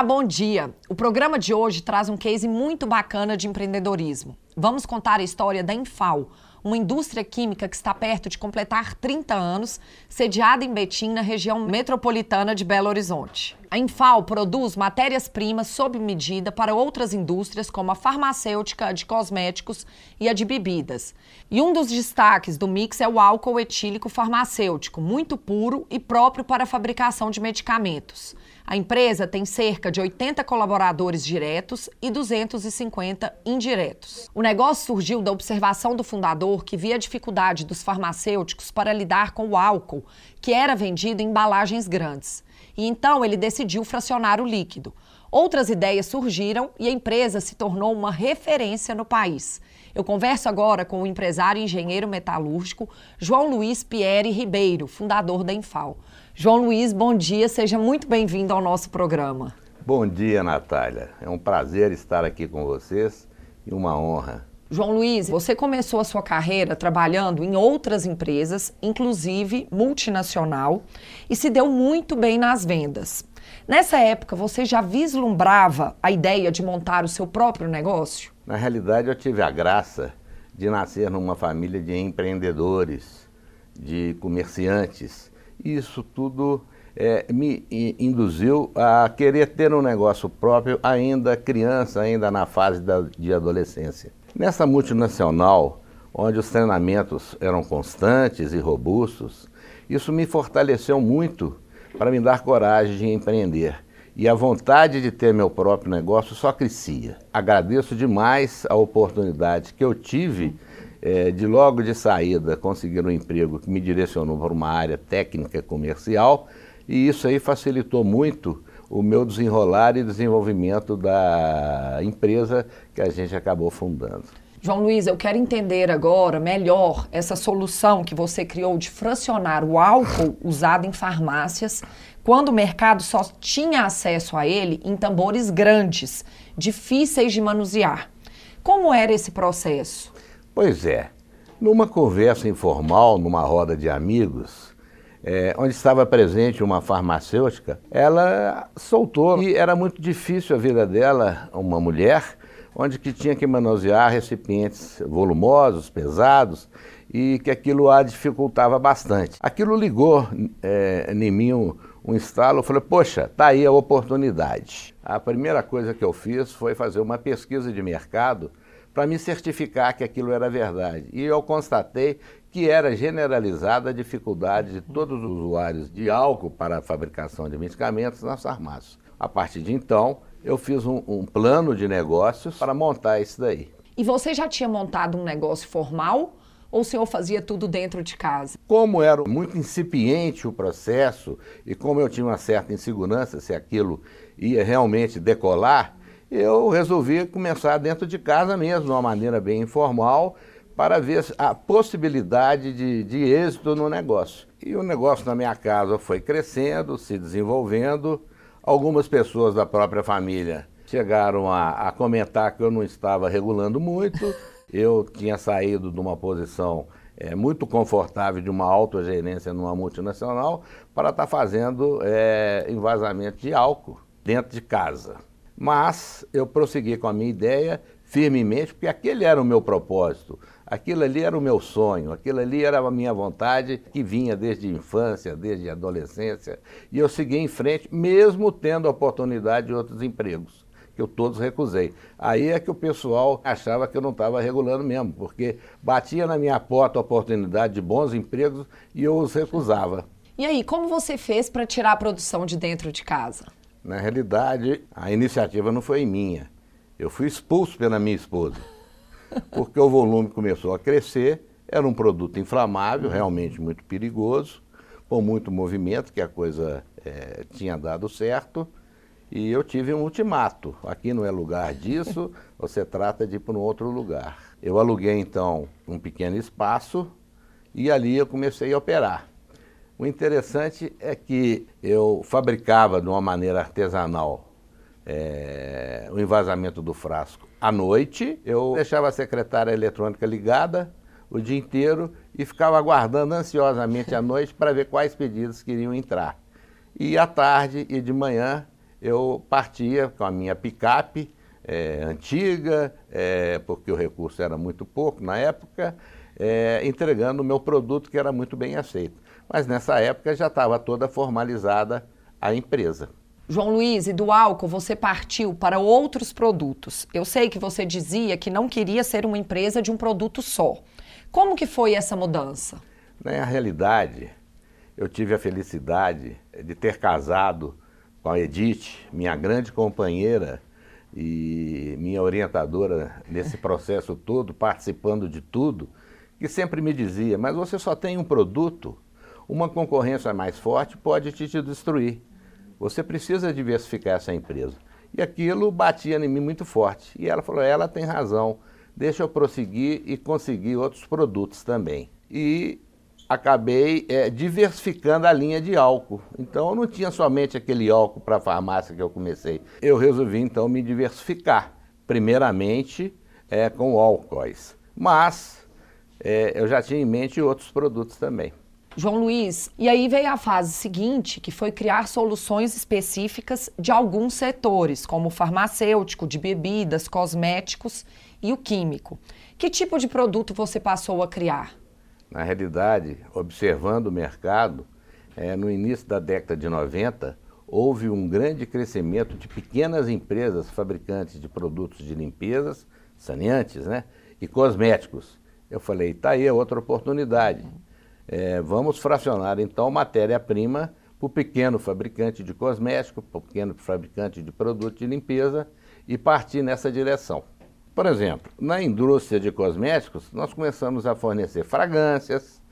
Olá, bom dia. O programa de hoje traz um case muito bacana de empreendedorismo. Vamos contar a história da Infal, uma indústria química que está perto de completar 30 anos, sediada em Betim, na região metropolitana de Belo Horizonte. A Infal produz matérias-primas sob medida para outras indústrias, como a farmacêutica, a de cosméticos e a de bebidas. E um dos destaques do mix é o álcool etílico farmacêutico, muito puro e próprio para a fabricação de medicamentos. A empresa tem cerca de 80 colaboradores diretos e 250 indiretos. O negócio surgiu da observação do fundador que via a dificuldade dos farmacêuticos para lidar com o álcool, que era vendido em embalagens grandes. E então ele decidiu fracionar o líquido. Outras ideias surgiram e a empresa se tornou uma referência no país. Eu converso agora com o empresário e engenheiro metalúrgico João Luiz Pierre Ribeiro, fundador da Infal. João Luiz, bom dia, seja muito bem-vindo ao nosso programa. Bom dia, Natália. É um prazer estar aqui com vocês e uma honra. João Luiz, você começou a sua carreira trabalhando em outras empresas, inclusive multinacional, e se deu muito bem nas vendas. Nessa época, você já vislumbrava a ideia de montar o seu próprio negócio? Na realidade, eu tive a graça de nascer numa família de empreendedores, de comerciantes. Isso tudo é, me induziu a querer ter um negócio próprio ainda criança, ainda na fase da, de adolescência. Nessa multinacional, onde os treinamentos eram constantes e robustos, isso me fortaleceu muito para me dar coragem de empreender. E a vontade de ter meu próprio negócio só crescia. Agradeço demais a oportunidade que eu tive é, de logo de saída conseguir um emprego que me direcionou para uma área técnica comercial e isso aí facilitou muito o meu desenrolar e desenvolvimento da empresa que a gente acabou fundando. João Luiz, eu quero entender agora melhor essa solução que você criou de fracionar o álcool usado em farmácias quando o mercado só tinha acesso a ele em tambores grandes, difíceis de manusear. Como era esse processo? Pois é. Numa conversa informal, numa roda de amigos, é, onde estava presente uma farmacêutica, ela soltou e era muito difícil a vida dela, uma mulher, onde que tinha que manusear recipientes volumosos, pesados, e que aquilo a dificultava bastante. Aquilo ligou é, em mim um, um estalo, eu falei, poxa, tá aí a oportunidade. A primeira coisa que eu fiz foi fazer uma pesquisa de mercado para me certificar que aquilo era verdade. E eu constatei que era generalizada a dificuldade de todos os usuários de álcool para a fabricação de medicamentos nas farmácias. A partir de então, eu fiz um, um plano de negócios para montar isso daí. E você já tinha montado um negócio formal ou o senhor fazia tudo dentro de casa? Como era muito incipiente o processo e como eu tinha uma certa insegurança se aquilo ia realmente decolar, eu resolvi começar dentro de casa mesmo, de uma maneira bem informal, para ver a possibilidade de, de êxito no negócio. E o negócio na minha casa foi crescendo, se desenvolvendo. Algumas pessoas da própria família chegaram a, a comentar que eu não estava regulando muito. Eu tinha saído de uma posição é, muito confortável de uma autogerência numa multinacional para estar tá fazendo é, envasamento de álcool dentro de casa. Mas eu prossegui com a minha ideia firmemente, porque aquele era o meu propósito, aquilo ali era o meu sonho, aquilo ali era a minha vontade que vinha desde a infância, desde a adolescência, e eu segui em frente, mesmo tendo a oportunidade de outros empregos, que eu todos recusei. Aí é que o pessoal achava que eu não estava regulando mesmo, porque batia na minha porta a oportunidade de bons empregos e eu os recusava. E aí, como você fez para tirar a produção de dentro de casa? Na realidade, a iniciativa não foi minha. Eu fui expulso pela minha esposa, porque o volume começou a crescer, era um produto inflamável, realmente muito perigoso, com muito movimento, que a coisa é, tinha dado certo, e eu tive um ultimato. Aqui não é lugar disso, você trata de ir para um outro lugar. Eu aluguei então um pequeno espaço e ali eu comecei a operar. O interessante é que eu fabricava de uma maneira artesanal é, o envasamento do frasco à noite. Eu deixava a secretária eletrônica ligada o dia inteiro e ficava aguardando ansiosamente à noite para ver quais pedidos queriam entrar. E à tarde e de manhã eu partia com a minha picape é, antiga, é, porque o recurso era muito pouco na época, é, entregando o meu produto que era muito bem aceito. Mas nessa época já estava toda formalizada a empresa. João Luiz, e do álcool você partiu para outros produtos. Eu sei que você dizia que não queria ser uma empresa de um produto só. Como que foi essa mudança? Na realidade, eu tive a felicidade de ter casado com a Edith, minha grande companheira e minha orientadora nesse processo todo, participando de tudo, que sempre me dizia: Mas você só tem um produto, uma concorrência mais forte pode te, destruir. Você precisa diversificar essa empresa. E aquilo batia em mim muito forte. E ela falou: Ela tem razão, deixa eu prosseguir e conseguir outros produtos também. E acabei é, diversificando a linha de álcool. Então eu não tinha somente aquele álcool para farmácia que eu comecei. Eu resolvi então me diversificar, primeiramente é, com álcoois. Mas é, eu já tinha em mente outros produtos também. João Luiz, e aí veio a fase seguinte, que foi criar soluções específicas de alguns setores, como o farmacêutico, de bebidas, cosméticos e o químico. Que tipo de produto você passou a criar? Na realidade, observando o mercado, é, no início da década de 90, houve um grande crescimento de pequenas empresas fabricantes de produtos de limpezas, saneantes, né? E cosméticos. Eu falei, tá aí outra oportunidade. É, vamos fracionar então matéria-prima para o pequeno fabricante de cosméticos, para o pequeno fabricante de produtos de limpeza e partir nessa direção. Por exemplo, na indústria de cosméticos, nós começamos a fornecer fragrâncias,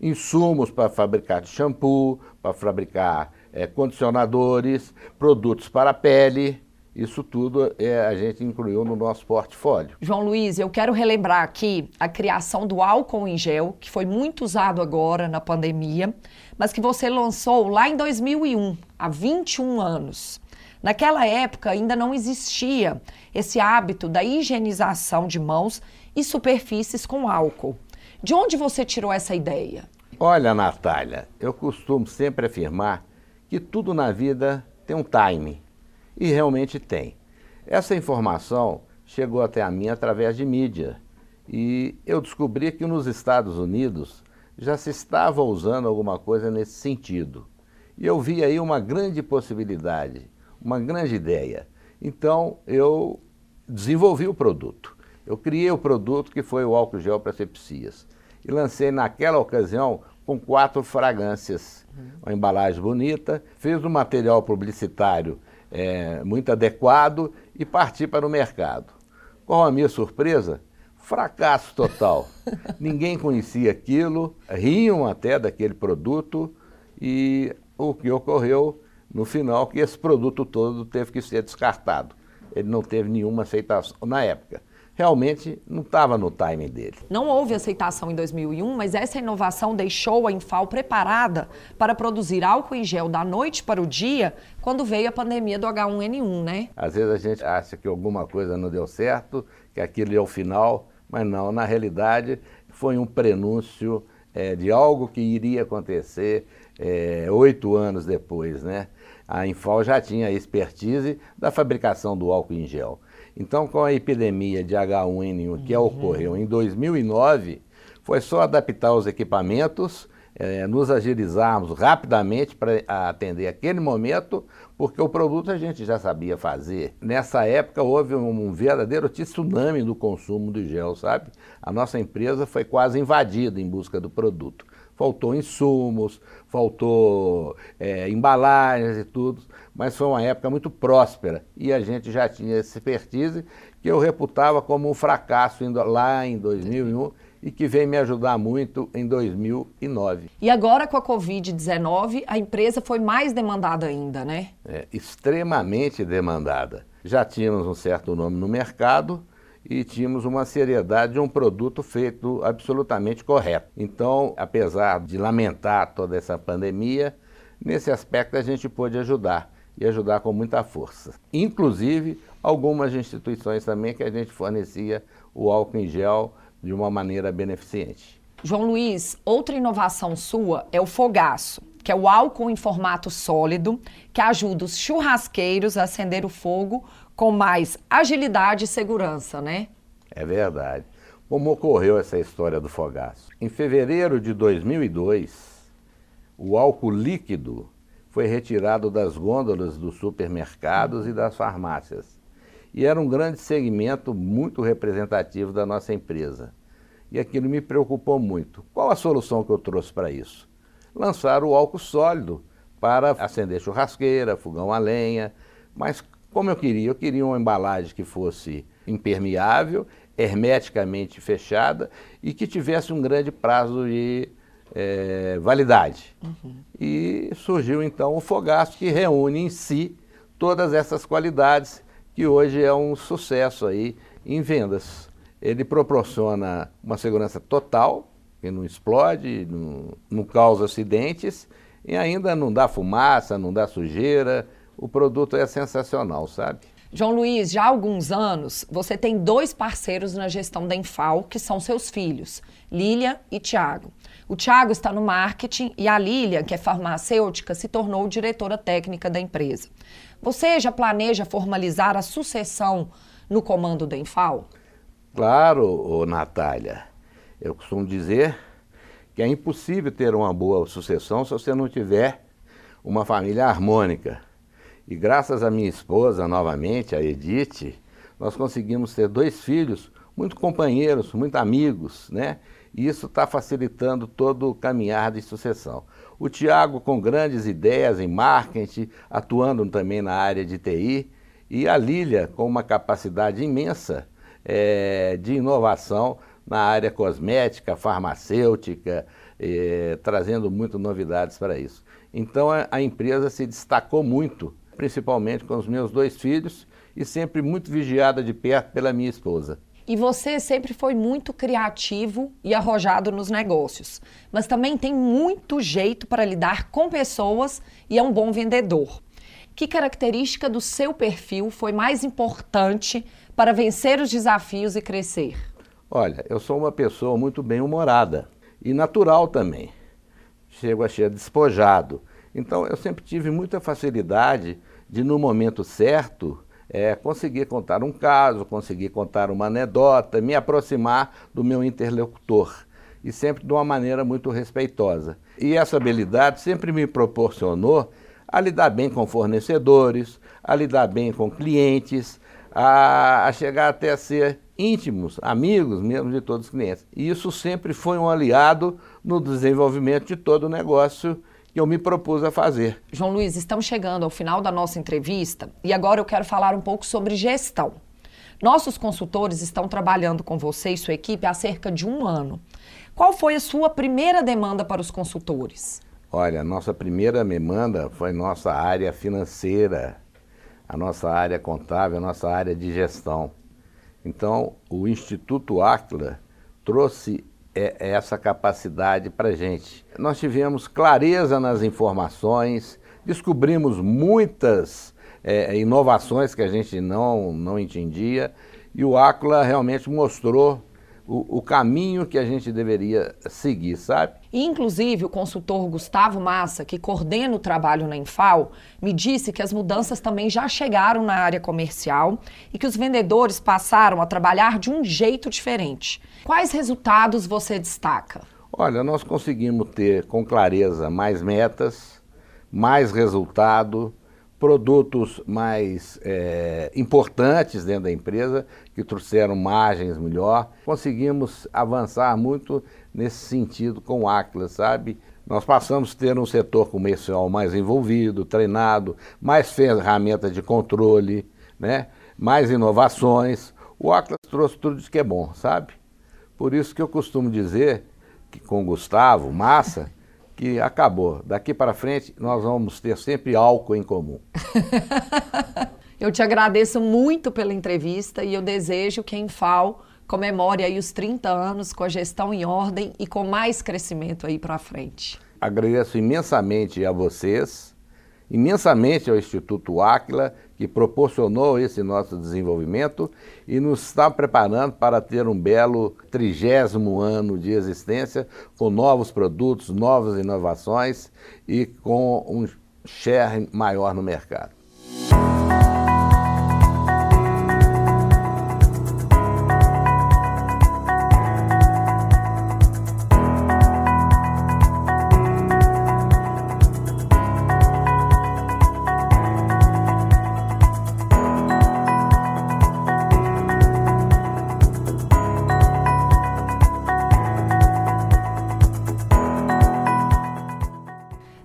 insumos para fabricar shampoo, para fabricar é, condicionadores, produtos para a pele. Isso tudo é, a gente incluiu no nosso portfólio. João Luiz, eu quero relembrar aqui a criação do álcool em gel, que foi muito usado agora na pandemia, mas que você lançou lá em 2001, há 21 anos. Naquela época ainda não existia esse hábito da higienização de mãos e superfícies com álcool. De onde você tirou essa ideia? Olha, Natália, eu costumo sempre afirmar que tudo na vida tem um time. E realmente tem. Essa informação chegou até a mim através de mídia. E eu descobri que nos Estados Unidos já se estava usando alguma coisa nesse sentido. E eu vi aí uma grande possibilidade uma grande ideia. Então eu desenvolvi o produto. Eu criei o produto que foi o álcool gel para sepsias. E lancei naquela ocasião com quatro fragrâncias. Uma embalagem bonita, fiz um material publicitário é, muito adequado e parti para o mercado. Qual a minha surpresa? Fracasso total. Ninguém conhecia aquilo, riam até daquele produto e o que ocorreu no final que esse produto todo teve que ser descartado. Ele não teve nenhuma aceitação na época. Realmente não estava no timing dele. Não houve aceitação em 2001, mas essa inovação deixou a Infal preparada para produzir álcool em gel da noite para o dia quando veio a pandemia do H1N1, né? Às vezes a gente acha que alguma coisa não deu certo, que aquilo é o final, mas não. Na realidade, foi um prenúncio é, de algo que iria acontecer é, oito anos depois, né? a Infal já tinha a expertise da fabricação do álcool em gel. Então, com a epidemia de H1N1 que uhum. ocorreu em 2009, foi só adaptar os equipamentos, é, nos agilizarmos rapidamente para atender aquele momento, porque o produto a gente já sabia fazer. Nessa época houve um, um verdadeiro tsunami do consumo do gel, sabe? A nossa empresa foi quase invadida em busca do produto faltou insumos, faltou é, embalagens e tudo, mas foi uma época muito próspera e a gente já tinha essa expertise que eu reputava como um fracasso lá em 2001 e que veio me ajudar muito em 2009. E agora com a Covid-19, a empresa foi mais demandada ainda, né? É, extremamente demandada. Já tínhamos um certo nome no mercado, e tínhamos uma seriedade de um produto feito absolutamente correto. Então, apesar de lamentar toda essa pandemia, nesse aspecto a gente pôde ajudar e ajudar com muita força. Inclusive, algumas instituições também que a gente fornecia o álcool em gel de uma maneira beneficente. João Luiz, outra inovação sua é o fogaço que é o álcool em formato sólido, que ajuda os churrasqueiros a acender o fogo com mais agilidade e segurança, né? É verdade. Como ocorreu essa história do fogaço? Em fevereiro de 2002, o álcool líquido foi retirado das gôndolas dos supermercados e das farmácias. E era um grande segmento muito representativo da nossa empresa. E aquilo me preocupou muito. Qual a solução que eu trouxe para isso? Lançar o álcool sólido para acender churrasqueira, fogão a lenha, mas como eu queria, eu queria uma embalagem que fosse impermeável, hermeticamente fechada e que tivesse um grande prazo de é, validade. Uhum. E surgiu então o Fogaço, que reúne em si todas essas qualidades, que hoje é um sucesso aí em vendas. Ele proporciona uma segurança total, que não explode, não, não causa acidentes, e ainda não dá fumaça, não dá sujeira. O produto é sensacional, sabe? João Luiz, já há alguns anos, você tem dois parceiros na gestão da Enfal, que são seus filhos, Lília e Tiago. O Tiago está no marketing e a Lília, que é farmacêutica, se tornou diretora técnica da empresa. Você já planeja formalizar a sucessão no comando da Enfal? Claro, Natália. Eu costumo dizer que é impossível ter uma boa sucessão se você não tiver uma família harmônica. E graças à minha esposa, novamente, a Edith, nós conseguimos ter dois filhos muito companheiros, muito amigos, né? E isso está facilitando todo o caminhar de sucessão. O Tiago com grandes ideias em marketing, atuando também na área de TI, e a Lília com uma capacidade imensa é, de inovação na área cosmética, farmacêutica, é, trazendo muitas novidades para isso. Então a, a empresa se destacou muito principalmente com os meus dois filhos e sempre muito vigiada de perto pela minha esposa. E você sempre foi muito criativo e arrojado nos negócios, mas também tem muito jeito para lidar com pessoas e é um bom vendedor. Que característica do seu perfil foi mais importante para vencer os desafios e crescer? Olha, eu sou uma pessoa muito bem-humorada e natural também. Chego a ser despojado. Então eu sempre tive muita facilidade de, no momento certo, é, conseguir contar um caso, conseguir contar uma anedota, me aproximar do meu interlocutor. E sempre de uma maneira muito respeitosa. E essa habilidade sempre me proporcionou a lidar bem com fornecedores, a lidar bem com clientes, a, a chegar até a ser íntimos, amigos mesmo de todos os clientes. E isso sempre foi um aliado no desenvolvimento de todo o negócio que eu me propus a fazer. João Luiz, estamos chegando ao final da nossa entrevista e agora eu quero falar um pouco sobre gestão. Nossos consultores estão trabalhando com você e sua equipe há cerca de um ano. Qual foi a sua primeira demanda para os consultores? Olha, nossa primeira demanda foi nossa área financeira, a nossa área contábil, a nossa área de gestão. Então, o Instituto Acla trouxe é, é essa capacidade para a gente. Nós tivemos clareza nas informações, descobrimos muitas é, inovações que a gente não, não entendia e o Acla realmente mostrou o, o, caminho que a gente deveria seguir, sabe? Inclusive, o consultor Gustavo Massa, que coordena o trabalho na Infal, me disse que as mudanças também já chegaram na área comercial e que os vendedores passaram a trabalhar de um jeito diferente. Quais resultados você destaca? Olha, nós conseguimos ter com clareza mais metas, mais resultado, produtos mais é, importantes dentro da empresa, que trouxeram margens melhor. Conseguimos avançar muito nesse sentido com o Acla, sabe? Nós passamos a ter um setor comercial mais envolvido, treinado, mais ferramentas de controle, né? mais inovações. O Acla trouxe tudo isso que é bom, sabe? Por isso que eu costumo dizer que com o Gustavo Massa, que acabou. Daqui para frente, nós vamos ter sempre álcool em comum. eu te agradeço muito pela entrevista e eu desejo que a Enfal comemore aí os 30 anos com a gestão em ordem e com mais crescimento aí para frente. Agradeço imensamente a vocês, imensamente ao Instituto Áquila, que proporcionou esse nosso desenvolvimento e nos está preparando para ter um belo trigésimo ano de existência com novos produtos, novas inovações e com um share maior no mercado.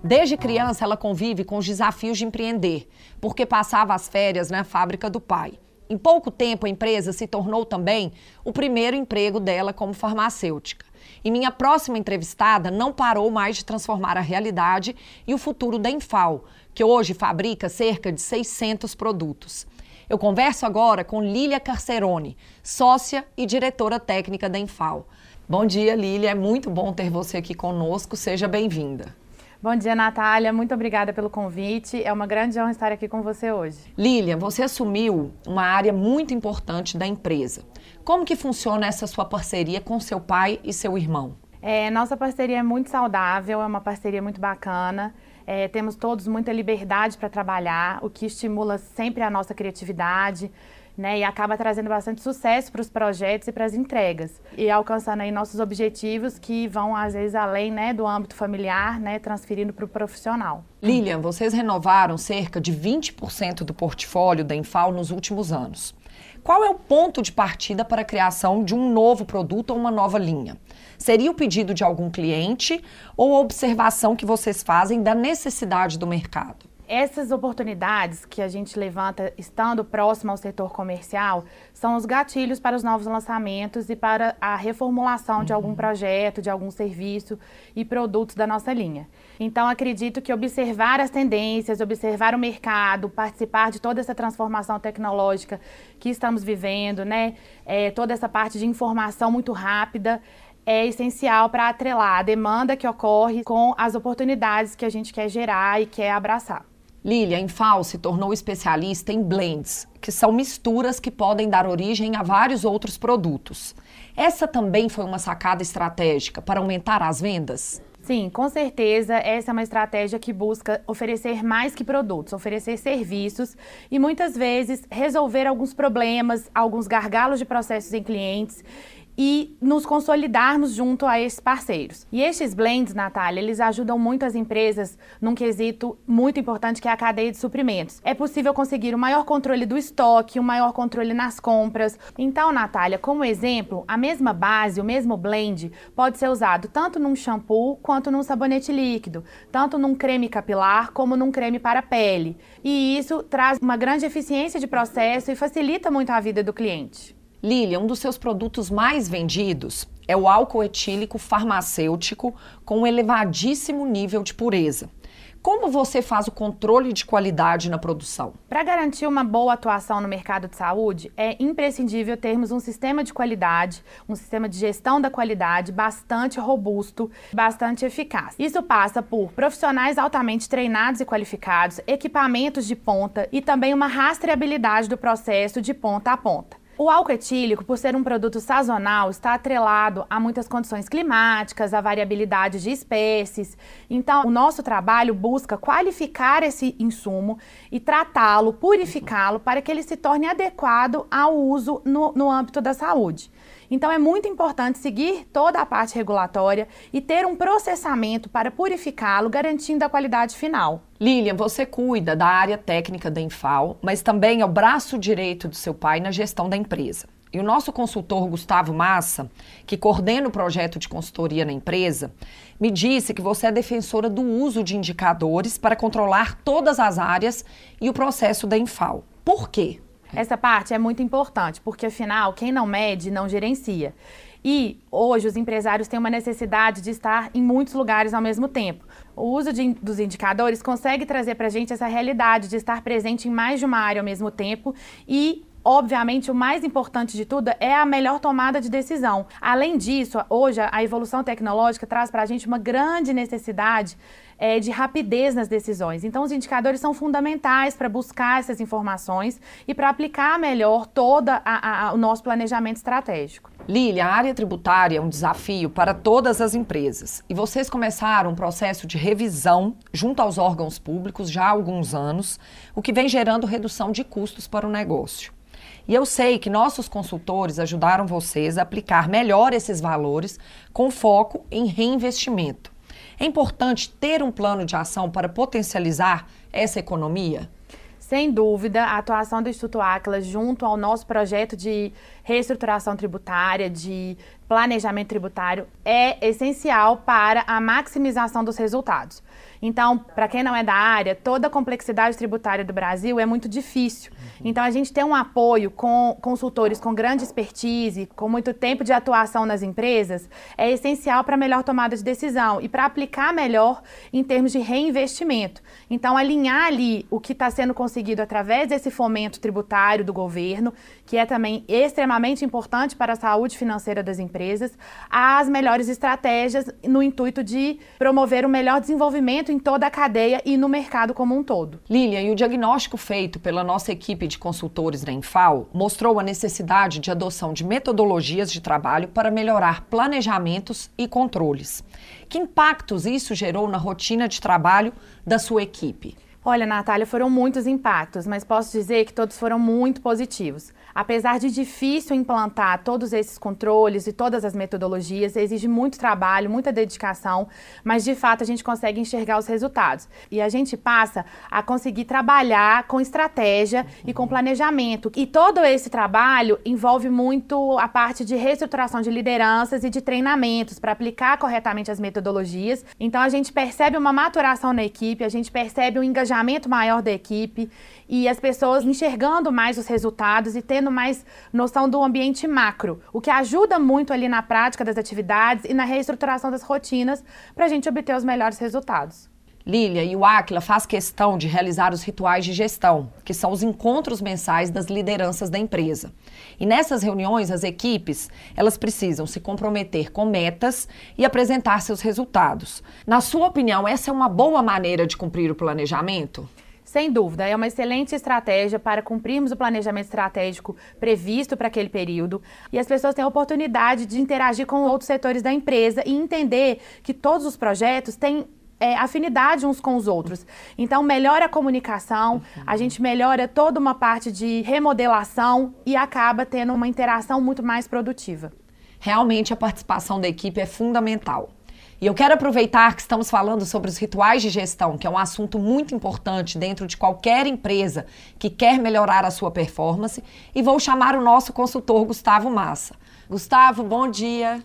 Desde criança, ela convive com os desafios de empreender, porque passava as férias na fábrica do pai. Em pouco tempo, a empresa se tornou também o primeiro emprego dela como farmacêutica. E minha próxima entrevistada não parou mais de transformar a realidade e o futuro da Infal, que hoje fabrica cerca de 600 produtos. Eu converso agora com Lília Carcerone, sócia e diretora técnica da Infal. Bom dia, Lília. É muito bom ter você aqui conosco. Seja bem-vinda. Bom dia, Natália. Muito obrigada pelo convite. É uma grande honra estar aqui com você hoje. Lilian, você assumiu uma área muito importante da empresa. Como que funciona essa sua parceria com seu pai e seu irmão? É, nossa parceria é muito saudável, é uma parceria muito bacana. É, temos todos muita liberdade para trabalhar, o que estimula sempre a nossa criatividade né, e acaba trazendo bastante sucesso para os projetos e para as entregas e alcançando aí nossos objetivos que vão às vezes além né, do âmbito familiar, né, transferindo para o profissional. Lilian, vocês renovaram cerca de 20% do portfólio da Infal nos últimos anos. Qual é o ponto de partida para a criação de um novo produto ou uma nova linha? Seria o pedido de algum cliente ou a observação que vocês fazem da necessidade do mercado? Essas oportunidades que a gente levanta estando próximo ao setor comercial são os gatilhos para os novos lançamentos e para a reformulação uhum. de algum uhum. projeto, de algum serviço e produtos da nossa linha. Então, acredito que observar as tendências, observar o mercado, participar de toda essa transformação tecnológica que estamos vivendo, né? É, toda essa parte de informação muito rápida, é essencial para atrelar a demanda que ocorre com as oportunidades que a gente quer gerar e quer abraçar. Lilia, em se tornou especialista em blends, que são misturas que podem dar origem a vários outros produtos. Essa também foi uma sacada estratégica para aumentar as vendas? Sim, com certeza essa é uma estratégia que busca oferecer mais que produtos, oferecer serviços e muitas vezes resolver alguns problemas, alguns gargalos de processos em clientes e nos consolidarmos junto a esses parceiros. E estes blends, Natália, eles ajudam muito as empresas num quesito muito importante que é a cadeia de suprimentos. É possível conseguir o um maior controle do estoque, um maior controle nas compras. Então, Natália, como exemplo, a mesma base, o mesmo blend pode ser usado tanto num shampoo quanto num sabonete líquido, tanto num creme capilar como num creme para pele. E isso traz uma grande eficiência de processo e facilita muito a vida do cliente. Lilia, um dos seus produtos mais vendidos é o álcool etílico farmacêutico com um elevadíssimo nível de pureza. Como você faz o controle de qualidade na produção? Para garantir uma boa atuação no mercado de saúde, é imprescindível termos um sistema de qualidade, um sistema de gestão da qualidade bastante robusto, bastante eficaz. Isso passa por profissionais altamente treinados e qualificados, equipamentos de ponta e também uma rastreabilidade do processo de ponta a ponta. O álcool etílico, por ser um produto sazonal, está atrelado a muitas condições climáticas, a variabilidade de espécies. Então, o nosso trabalho busca qualificar esse insumo e tratá-lo, purificá-lo, para que ele se torne adequado ao uso no, no âmbito da saúde. Então é muito importante seguir toda a parte regulatória e ter um processamento para purificá-lo, garantindo a qualidade final. Lilian, você cuida da área técnica da Infal, mas também é o braço direito do seu pai na gestão da empresa. E o nosso consultor Gustavo Massa, que coordena o projeto de consultoria na empresa, me disse que você é defensora do uso de indicadores para controlar todas as áreas e o processo da Infal. Por quê? Essa parte é muito importante, porque afinal, quem não mede não gerencia. E hoje os empresários têm uma necessidade de estar em muitos lugares ao mesmo tempo. O uso de, dos indicadores consegue trazer para a gente essa realidade de estar presente em mais de uma área ao mesmo tempo e obviamente, o mais importante de tudo é a melhor tomada de decisão. Além disso, hoje a evolução tecnológica traz para a gente uma grande necessidade é, de rapidez nas decisões. Então, os indicadores são fundamentais para buscar essas informações e para aplicar melhor todo o nosso planejamento estratégico. Lília, a área tributária é um desafio para todas as empresas. E vocês começaram um processo de revisão junto aos órgãos públicos já há alguns anos, o que vem gerando redução de custos para o negócio. E eu sei que nossos consultores ajudaram vocês a aplicar melhor esses valores com foco em reinvestimento. É importante ter um plano de ação para potencializar essa economia? Sem dúvida, a atuação do Instituto Aquila junto ao nosso projeto de reestruturação tributária, de planejamento tributário, é essencial para a maximização dos resultados. Então, para quem não é da área, toda a complexidade tributária do Brasil é muito difícil. Então, a gente tem um apoio com consultores com grande expertise, com muito tempo de atuação nas empresas, é essencial para melhor tomada de decisão e para aplicar melhor em termos de reinvestimento. Então, alinhar ali o que está sendo conseguido através desse fomento tributário do governo, que é também extremamente importante para a saúde financeira das empresas, às melhores estratégias no intuito de promover o melhor desenvolvimento em toda a cadeia e no mercado como um todo. Lilian, e o diagnóstico feito pela nossa equipe de consultores da Infal mostrou a necessidade de adoção de metodologias de trabalho para melhorar planejamentos e controles. Que impactos isso gerou na rotina de trabalho da sua equipe? Olha, Natália, foram muitos impactos, mas posso dizer que todos foram muito positivos. Apesar de difícil implantar todos esses controles e todas as metodologias, exige muito trabalho, muita dedicação, mas de fato a gente consegue enxergar os resultados. E a gente passa a conseguir trabalhar com estratégia e com planejamento. E todo esse trabalho envolve muito a parte de reestruturação de lideranças e de treinamentos para aplicar corretamente as metodologias. Então a gente percebe uma maturação na equipe, a gente percebe um engajamento maior da equipe e as pessoas enxergando mais os resultados e tendo mais noção do ambiente macro, o que ajuda muito ali na prática das atividades e na reestruturação das rotinas para a gente obter os melhores resultados. Lília e o Aquila faz questão de realizar os rituais de gestão, que são os encontros mensais das lideranças da empresa. E nessas reuniões, as equipes, elas precisam se comprometer com metas e apresentar seus resultados. Na sua opinião, essa é uma boa maneira de cumprir o planejamento? Sem dúvida, é uma excelente estratégia para cumprirmos o planejamento estratégico previsto para aquele período e as pessoas têm a oportunidade de interagir com outros setores da empresa e entender que todos os projetos têm é, afinidade uns com os outros. Então, melhora a comunicação, a gente melhora toda uma parte de remodelação e acaba tendo uma interação muito mais produtiva. Realmente, a participação da equipe é fundamental. E eu quero aproveitar que estamos falando sobre os rituais de gestão, que é um assunto muito importante dentro de qualquer empresa que quer melhorar a sua performance, e vou chamar o nosso consultor Gustavo Massa. Gustavo, bom dia.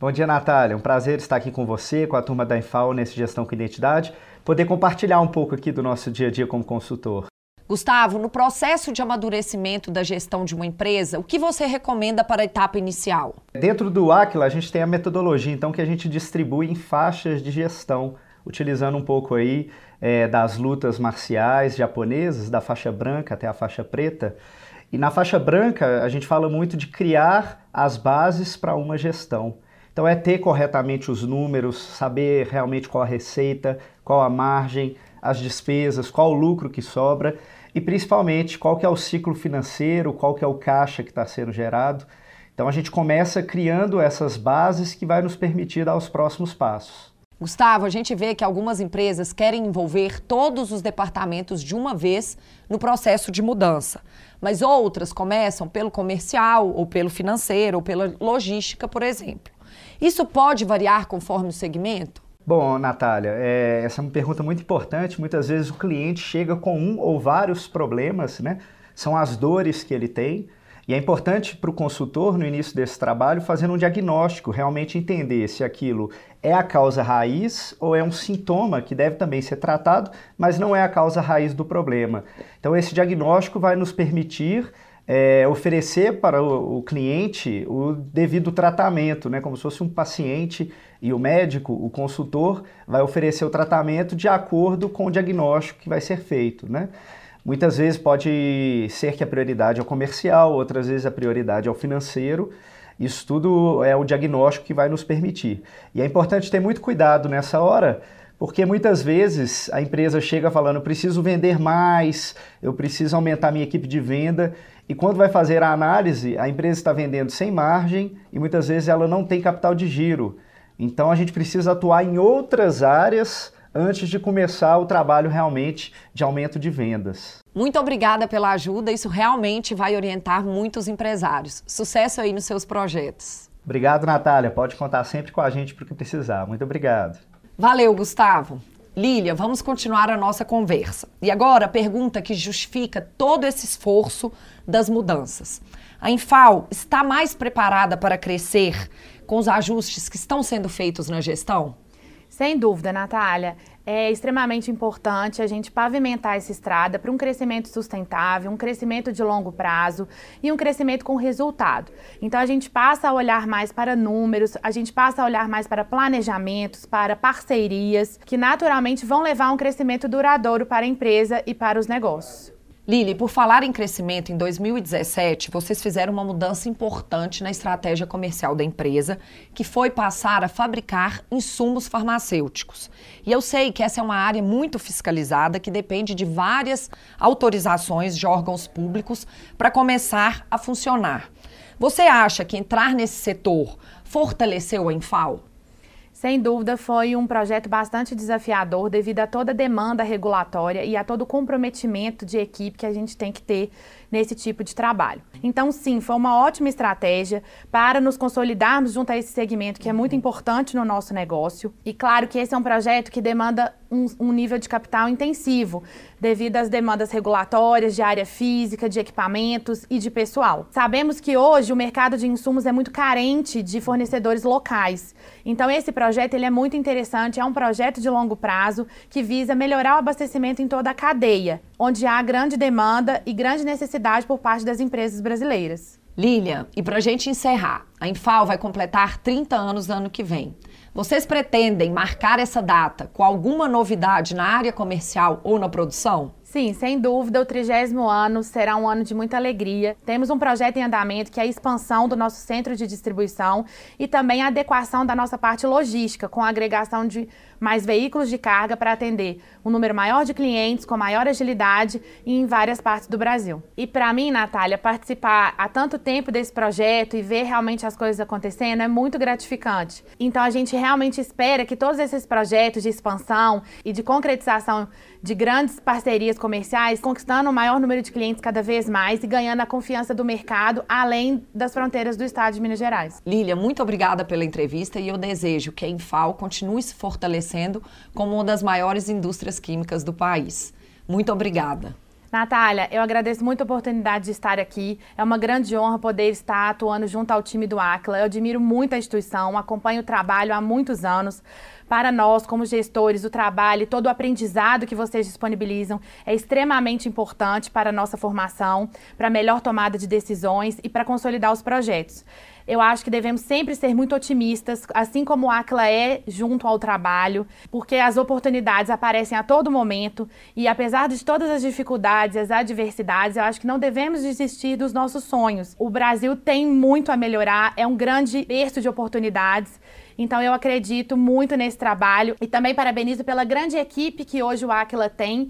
Bom dia, Natália. Um prazer estar aqui com você, com a turma da Infal nesse Gestão com Identidade, poder compartilhar um pouco aqui do nosso dia a dia como consultor. Gustavo, no processo de amadurecimento da gestão de uma empresa, o que você recomenda para a etapa inicial? Dentro do Aquila, a gente tem a metodologia, então, que a gente distribui em faixas de gestão, utilizando um pouco aí é, das lutas marciais japonesas, da faixa branca até a faixa preta. E na faixa branca, a gente fala muito de criar as bases para uma gestão. Então, é ter corretamente os números, saber realmente qual a receita, qual a margem, as despesas, qual o lucro que sobra e principalmente qual que é o ciclo financeiro, qual que é o caixa que está sendo gerado. Então a gente começa criando essas bases que vai nos permitir dar os próximos passos. Gustavo, a gente vê que algumas empresas querem envolver todos os departamentos de uma vez no processo de mudança, mas outras começam pelo comercial, ou pelo financeiro, ou pela logística, por exemplo. Isso pode variar conforme o segmento? Bom, Natália, é, essa é uma pergunta muito importante. Muitas vezes o cliente chega com um ou vários problemas, né? São as dores que ele tem. E é importante para o consultor, no início desse trabalho, fazer um diagnóstico, realmente entender se aquilo é a causa raiz ou é um sintoma que deve também ser tratado, mas não é a causa raiz do problema. Então, esse diagnóstico vai nos permitir é, oferecer para o, o, cliente o devido tratamento, né? como se fosse um paciente e o médico, o consultor, vai oferecer o tratamento de acordo com o diagnóstico que vai ser feito. Né? Muitas vezes pode ser que a prioridade é o comercial, outras vezes a prioridade é o financeiro. Isso tudo é o diagnóstico que vai nos permitir. E é importante ter muito cuidado nessa hora, porque muitas vezes a empresa chega falando: preciso vender mais, eu preciso aumentar minha equipe de venda. E quando vai fazer a análise, a empresa está vendendo sem margem e muitas vezes ela não tem capital de giro. Então a gente precisa atuar em outras áreas antes de começar o trabalho realmente de aumento de vendas. Muito obrigada pela ajuda, isso realmente vai orientar muitos empresários. Sucesso aí nos seus projetos. Obrigado, Natália. Pode contar sempre com a gente para o que precisar. Muito obrigado. Valeu, Gustavo. Lília, vamos continuar a nossa conversa. E agora a pergunta que justifica todo esse esforço das mudanças. A Infal está mais preparada para crescer com os ajustes que estão sendo feitos na gestão? Sem dúvida, Natália. É extremamente importante a gente pavimentar essa estrada para um crescimento sustentável, um crescimento de longo prazo e um crescimento com resultado. Então a gente passa a olhar mais para números, a gente passa a olhar mais para planejamentos, para parcerias, que naturalmente vão levar a um crescimento duradouro para a empresa e para os negócios. Lili, por falar em crescimento, em 2017 vocês fizeram uma mudança importante na estratégia comercial da empresa, que foi passar a fabricar insumos farmacêuticos. E eu sei que essa é uma área muito fiscalizada, que depende de várias autorizações de órgãos públicos para começar a funcionar. Você acha que entrar nesse setor fortaleceu a Infal? Sem dúvida, foi um projeto bastante desafiador devido a toda a demanda regulatória e a todo o comprometimento de equipe que a gente tem que ter nesse tipo de trabalho. Então, sim, foi uma ótima estratégia para nos consolidarmos junto a esse segmento que é muito importante no nosso negócio. E claro que esse é um projeto que demanda um, um nível de capital intensivo, devido às demandas regulatórias de área física, de equipamentos e de pessoal. Sabemos que hoje o mercado de insumos é muito carente de fornecedores locais. Então, esse projeto ele é muito interessante, é um projeto de longo prazo que visa melhorar o abastecimento em toda a cadeia, onde há grande demanda e grande necessidade por parte das empresas brasileiras. Lilian, e para a gente encerrar, a Infal vai completar 30 anos no ano que vem. Vocês pretendem marcar essa data com alguma novidade na área comercial ou na produção? Sim, sem dúvida, o trigésimo ano será um ano de muita alegria. Temos um projeto em andamento que é a expansão do nosso centro de distribuição e também a adequação da nossa parte logística, com a agregação de mais veículos de carga para atender um número maior de clientes com maior agilidade em várias partes do Brasil. E para mim, Natália, participar há tanto tempo desse projeto e ver realmente as coisas acontecendo é muito gratificante. Então a gente realmente espera que todos esses projetos de expansão e de concretização de grandes parcerias comerciais, conquistando o maior número de clientes cada vez mais e ganhando a confiança do mercado além das fronteiras do estado de Minas Gerais. Lília, muito obrigada pela entrevista e eu desejo que a Infal continue se fortalecendo como uma das maiores indústrias químicas do país. Muito obrigada. Natália, eu agradeço muito a oportunidade de estar aqui. É uma grande honra poder estar atuando junto ao time do ACLA. Eu admiro muito a instituição, acompanho o trabalho há muitos anos. Para nós, como gestores, o trabalho e todo o aprendizado que vocês disponibilizam é extremamente importante para a nossa formação, para a melhor tomada de decisões e para consolidar os projetos. Eu acho que devemos sempre ser muito otimistas, assim como o ACLA é junto ao trabalho, porque as oportunidades aparecem a todo momento e apesar de todas as dificuldades, as adversidades, eu acho que não devemos desistir dos nossos sonhos. O Brasil tem muito a melhorar, é um grande berço de oportunidades. Então eu acredito muito nesse trabalho e também parabenizo pela grande equipe que hoje o Aquila tem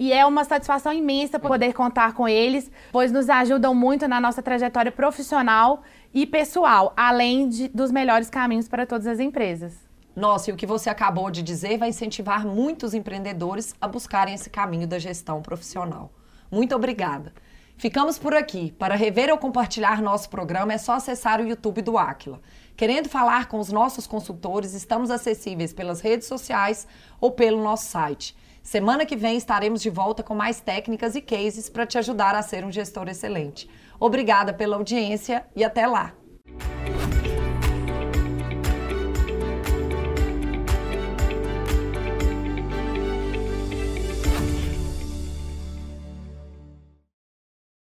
e é uma satisfação imensa poder contar com eles, pois nos ajudam muito na nossa trajetória profissional e pessoal, além de, dos melhores caminhos para todas as empresas. Nossa, e o que você acabou de dizer vai incentivar muitos empreendedores a buscarem esse caminho da gestão profissional. Muito obrigada. Ficamos por aqui. Para rever ou compartilhar nosso programa é só acessar o YouTube do Aquila. Querendo falar com os nossos consultores, estamos acessíveis pelas redes sociais ou pelo nosso site. Semana que vem estaremos de volta com mais técnicas e cases para te ajudar a ser um gestor excelente. Obrigada pela audiência e até lá!